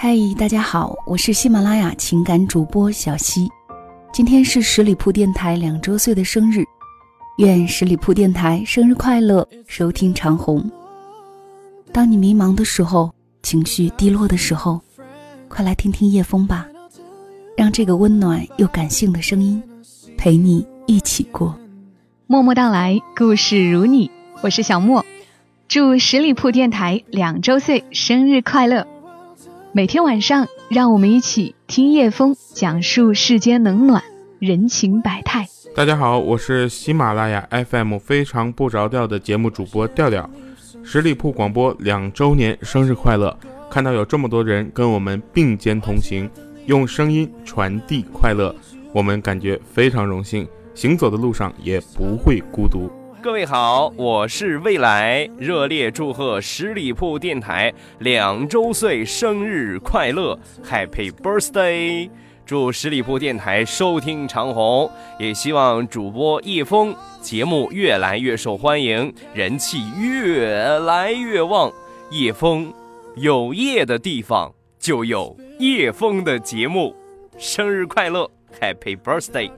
嗨，大家好，我是喜马拉雅情感主播小溪。今天是十里铺电台两周岁的生日，愿十里铺电台生日快乐，收听长虹。当你迷茫的时候，情绪低落的时候，快来听听叶枫吧，让这个温暖又感性的声音陪你一起过。默默到来，故事如你，我是小莫，祝十里铺电台两周岁生日快乐！每天晚上，让我们一起听叶枫讲述世间冷暖人情百态。大家好，我是喜马拉雅 FM 非常不着调的节目主播调调。十里铺广播两周年生日快乐！看到有这么多人跟我们并肩同行，用声音传递快乐，我们感觉非常荣幸。行走的路上也不会孤独。各位好，我是未来，热烈祝贺十里铺电台两周岁生日快乐，Happy Birthday！祝十里铺电台收听长虹，也希望主播叶枫节目越来越受欢迎，人气越来越旺。叶枫有叶的地方就有叶枫的节目，生日快乐，Happy Birthday！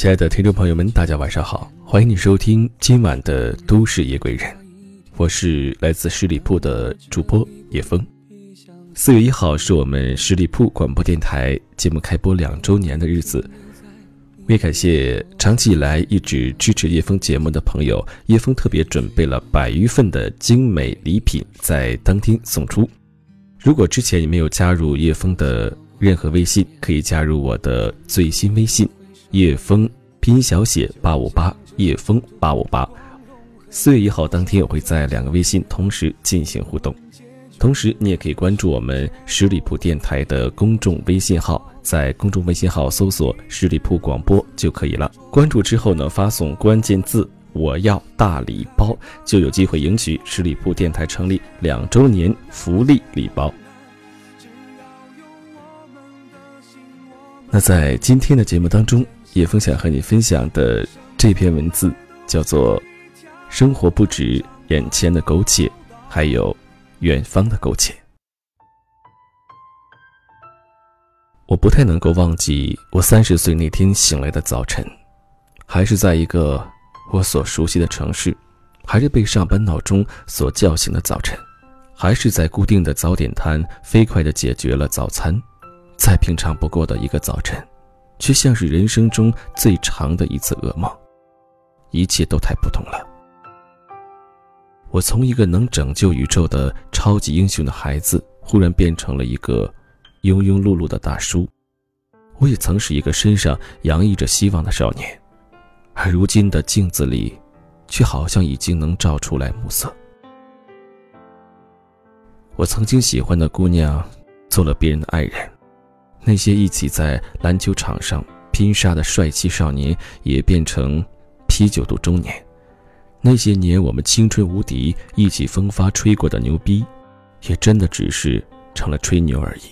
亲爱的听众朋友们，大家晚上好，欢迎你收听今晚的《都市夜归人》，我是来自十里铺的主播叶枫。四月一号是我们十里铺广播电台节目开播两周年的日子，为感谢长期以来一直支持叶枫节目的朋友，叶枫特别准备了百余份的精美礼品在当天送出。如果之前你没有加入叶枫的任何微信，可以加入我的最新微信。叶枫拼音小写八五八，叶枫八五八。四月一号当天，我会在两个微信同时进行互动。同时，你也可以关注我们十里铺电台的公众微信号，在公众微信号搜索“十里铺广播”就可以了。关注之后呢，发送关键字“我要大礼包”，就有机会赢取十里铺电台成立两周年福利礼包。那在今天的节目当中。叶枫想和你分享的这篇文字，叫做《生活不止眼前的苟且，还有远方的苟且》。我不太能够忘记我三十岁那天醒来的早晨，还是在一个我所熟悉的城市，还是被上班闹钟所叫醒的早晨，还是在固定的早点摊飞快地解决了早餐，再平常不过的一个早晨。却像是人生中最长的一次噩梦，一切都太不同了。我从一个能拯救宇宙的超级英雄的孩子，忽然变成了一个庸庸碌碌的大叔。我也曾是一个身上洋溢着希望的少年，而如今的镜子里，却好像已经能照出来暮色。我曾经喜欢的姑娘，做了别人的爱人。那些一起在篮球场上拼杀的帅气少年，也变成啤酒肚中年；那些年我们青春无敌、意气风发吹过的牛逼，也真的只是成了吹牛而已。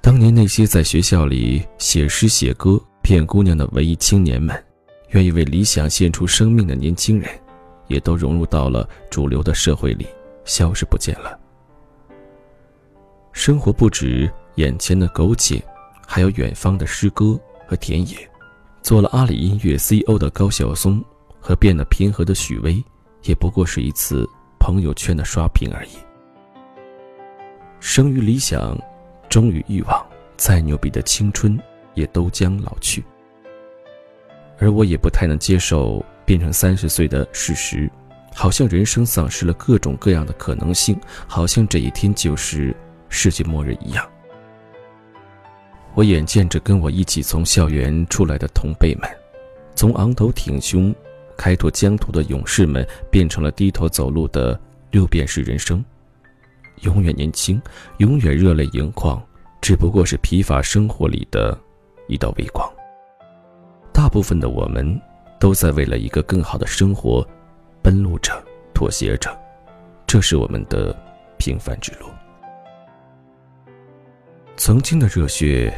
当年那些在学校里写诗写歌骗姑娘的文艺青年们，愿意为理想献出生命的年轻人，也都融入到了主流的社会里，消失不见了。生活不止。眼前的苟且，还有远方的诗歌和田野。做了阿里音乐 CEO 的高晓松和变得平和的许巍，也不过是一次朋友圈的刷屏而已。生于理想，忠于欲望，再牛逼的青春也都将老去。而我也不太能接受变成三十岁的事实，好像人生丧失了各种各样的可能性，好像这一天就是世界末日一样。我眼见着跟我一起从校园出来的同辈们，从昂头挺胸、开拓疆土的勇士们，变成了低头走路的六便士人生。永远年轻，永远热泪盈眶，只不过是疲乏生活里的一道微光。大部分的我们，都在为了一个更好的生活，奔路着，妥协着，这是我们的平凡之路。曾经的热血，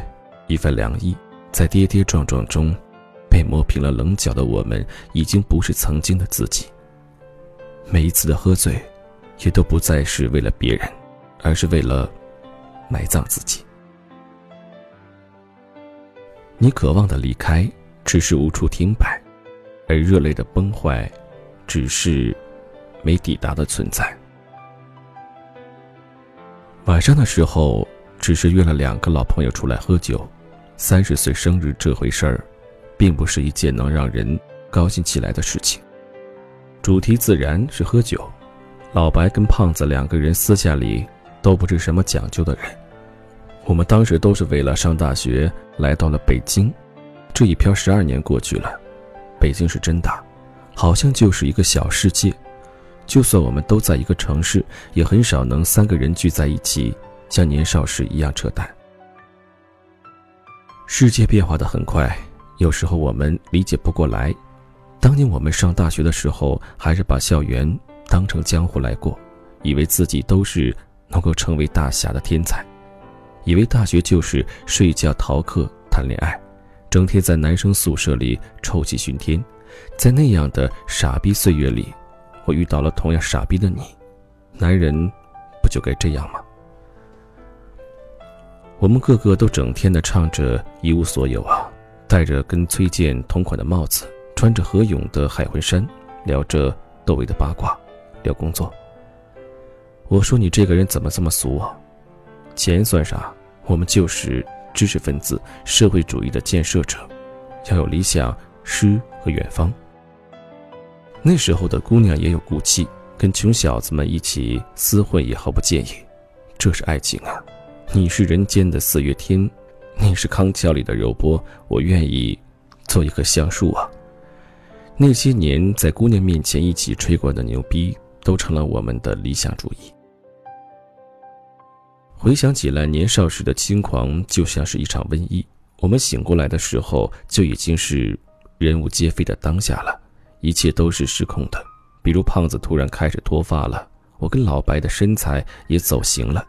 一番凉意，在跌跌撞撞中，被磨平了棱角的我们，已经不是曾经的自己。每一次的喝醉，也都不再是为了别人，而是为了埋葬自己。你渴望的离开，只是无处停摆；而热泪的崩坏，只是没抵达的存在。晚上的时候，只是约了两个老朋友出来喝酒。三十岁生日这回事儿，并不是一件能让人高兴起来的事情。主题自然是喝酒。老白跟胖子两个人私下里都不是什么讲究的人。我们当时都是为了上大学来到了北京，这一漂十二年过去了，北京是真大，好像就是一个小世界。就算我们都在一个城市，也很少能三个人聚在一起，像年少时一样扯淡。世界变化的很快，有时候我们理解不过来。当年我们上大学的时候，还是把校园当成江湖来过，以为自己都是能够成为大侠的天才，以为大学就是睡觉、逃课、谈恋爱，整天在男生宿舍里臭气熏天。在那样的傻逼岁月里，我遇到了同样傻逼的你。男人不就该这样吗？我们个个都整天的唱着一无所有啊，戴着跟崔健同款的帽子。穿着何勇的海魂衫，聊着窦唯的八卦，聊工作。我说你这个人怎么这么俗啊？钱算啥？我们就是知识分子，社会主义的建设者，要有理想、诗和远方。那时候的姑娘也有骨气，跟穷小子们一起厮混也毫不介意。这是爱情啊！你是人间的四月天，你是康桥里的柔波，我愿意做一棵橡树啊！那些年在姑娘面前一起吹过的牛逼，都成了我们的理想主义。回想起来，年少时的轻狂就像是一场瘟疫。我们醒过来的时候，就已经是人物皆非的当下了，一切都是失控的。比如胖子突然开始脱发了，我跟老白的身材也走形了，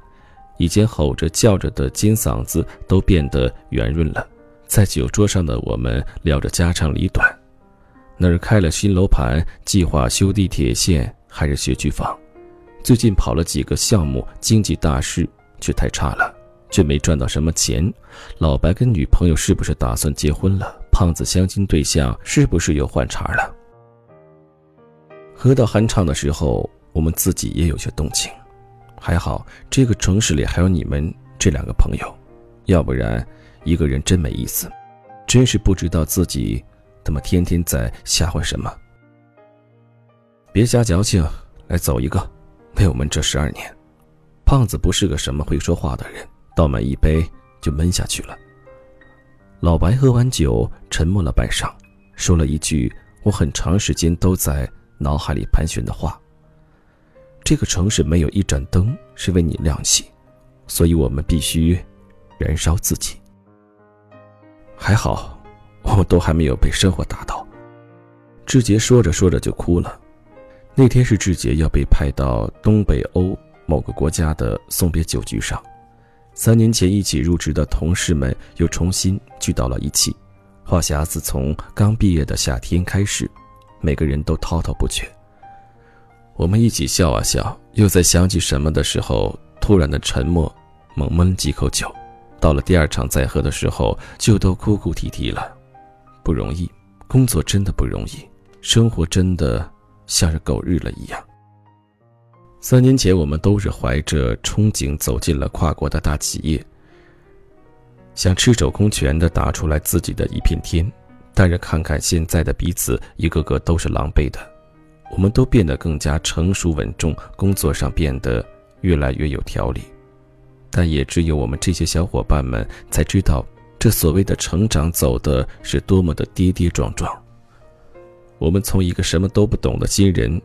以前吼着叫着的尖嗓子都变得圆润了。在酒桌上的我们聊着家长里短。那儿开了新楼盘，计划修地铁线还是学区房？最近跑了几个项目，经济大势却太差了，却没赚到什么钱。老白跟女朋友是不是打算结婚了？胖子相亲对象是不是又换茬了？喝到酣畅的时候，我们自己也有些动情。还好这个城市里还有你们这两个朋友，要不然一个人真没意思。真是不知道自己。他妈天天在吓唬什么？别瞎矫情，来走一个，为我们这十二年。胖子不是个什么会说话的人，倒满一杯就闷下去了。老白喝完酒，沉默了半晌，说了一句我很长时间都在脑海里盘旋的话：这个城市没有一盏灯是为你亮起，所以我们必须燃烧自己。还好。我们都还没有被生活打倒。志杰说着说着就哭了。那天是志杰要被派到东北欧某个国家的送别酒局上，三年前一起入职的同事们又重新聚到了一起。话匣子从刚毕业的夏天开始，每个人都滔滔不绝。我们一起笑啊笑，又在想起什么的时候，突然的沉默，猛闷几口酒。到了第二场再喝的时候，就都哭哭啼啼了。不容易，工作真的不容易，生活真的像是狗日了一样。三年前，我们都是怀着憧憬走进了跨国的大企业，想赤手空拳的打出来自己的一片天。但是看看现在的彼此，一个个都是狼狈的。我们都变得更加成熟稳重，工作上变得越来越有条理。但也只有我们这些小伙伴们才知道。这所谓的成长，走的是多么的跌跌撞撞。我们从一个什么都不懂的新人，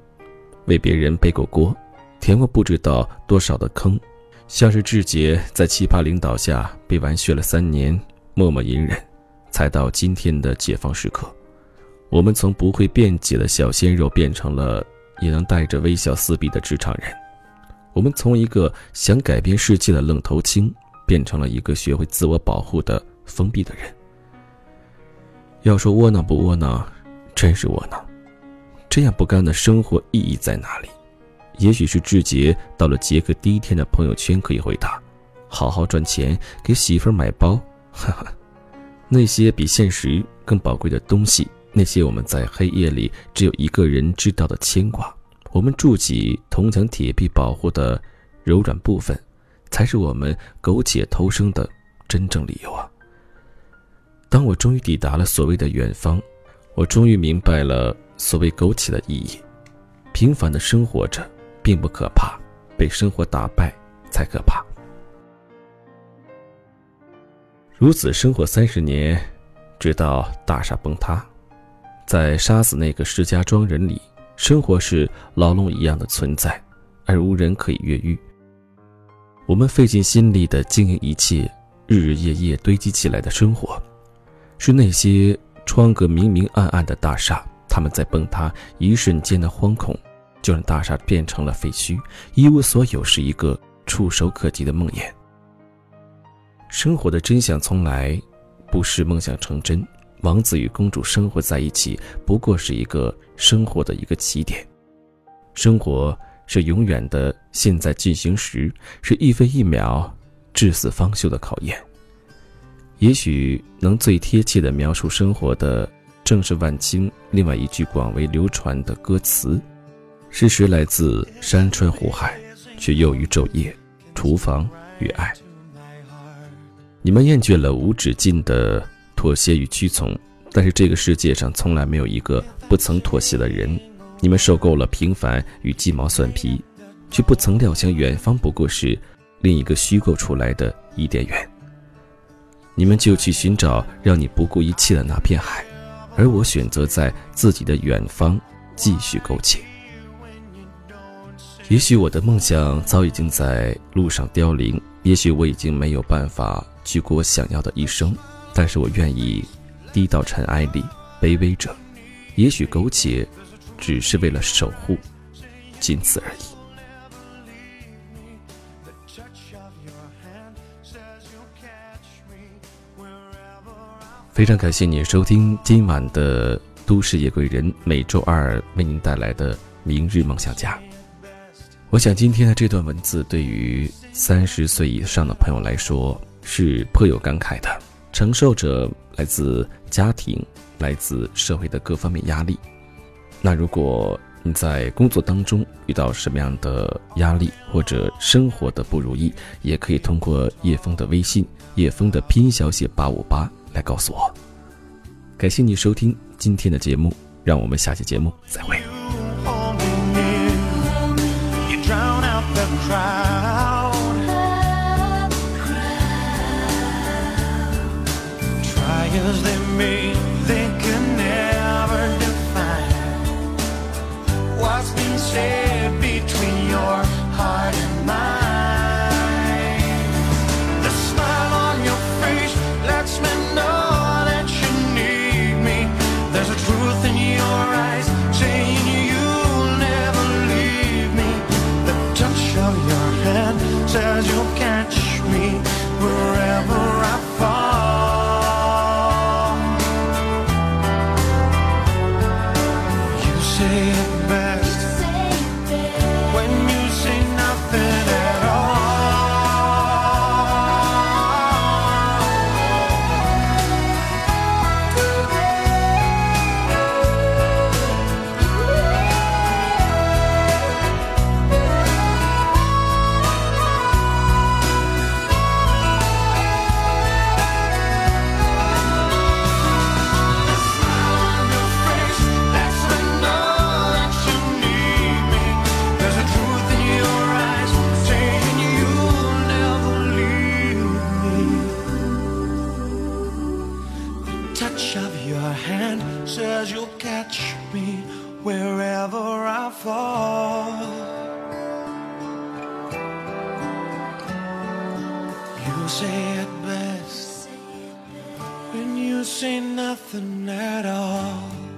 为别人背过锅，填过不知道多少的坑，像是志杰在奇葩领导下被玩削了三年，默默隐忍，才到今天的解放时刻。我们从不会辩解的小鲜肉变成了也能带着微笑撕逼的职场人。我们从一个想改变世界的愣头青，变成了一个学会自我保护的封闭的人。要说窝囊不窝囊，真是窝囊。这样不甘的生活意义在哪里？也许是志杰到了杰克第一天的朋友圈可以回答：好好赚钱，给媳妇儿买包。哈哈，那些比现实更宝贵的东西，那些我们在黑夜里只有一个人知道的牵挂，我们筑起铜墙铁壁保护的柔软部分，才是我们苟且偷生的真正理由啊！当我终于抵达了所谓的远方，我终于明白了所谓苟且的意义。平凡的生活着，并不可怕，被生活打败才可怕。如此生活三十年，直到大厦崩塌，在杀死那个石家庄人里，生活是牢笼一样的存在，而无人可以越狱。我们费尽心力的经营一切，日日夜夜堆积起来的生活。是那些窗格明明暗暗的大厦，他们在崩塌一瞬间的惶恐，就让大厦变成了废墟，一无所有，是一个触手可及的梦魇。生活的真相从来不是梦想成真，王子与公主生活在一起，不过是一个生活的一个起点。生活是永远的现在进行时，是一分一秒至死方休的考验。也许能最贴切地描述生活的，正是万青另外一句广为流传的歌词：“是谁来自山川湖海，却囿于昼夜，厨房与爱。”你们厌倦了无止境的妥协与屈从，但是这个世界上从来没有一个不曾妥协的人。你们受够了平凡与鸡毛蒜皮，却不曾料想远方不过是另一个虚构出来的伊甸园。你们就去寻找让你不顾一切的那片海，而我选择在自己的远方继续苟且。也许我的梦想早已经在路上凋零，也许我已经没有办法去过我想要的一生，但是我愿意低到尘埃里卑微着。也许苟且，只是为了守护，仅此而已。非常感谢您收听今晚的《都市夜归人》，每周二为您带来的《明日梦想家》。我想今天的这段文字对于三十岁以上的朋友来说是颇有感慨的，承受着来自家庭、来自社会的各方面压力。那如果你在工作当中遇到什么样的压力或者生活的不如意，也可以通过叶枫的微信，叶枫的拼音小写八五八。来告诉我，感谢你收听今天的节目，让我们下期节目再会。Cause they made they never define what's been said. Say nothing at all.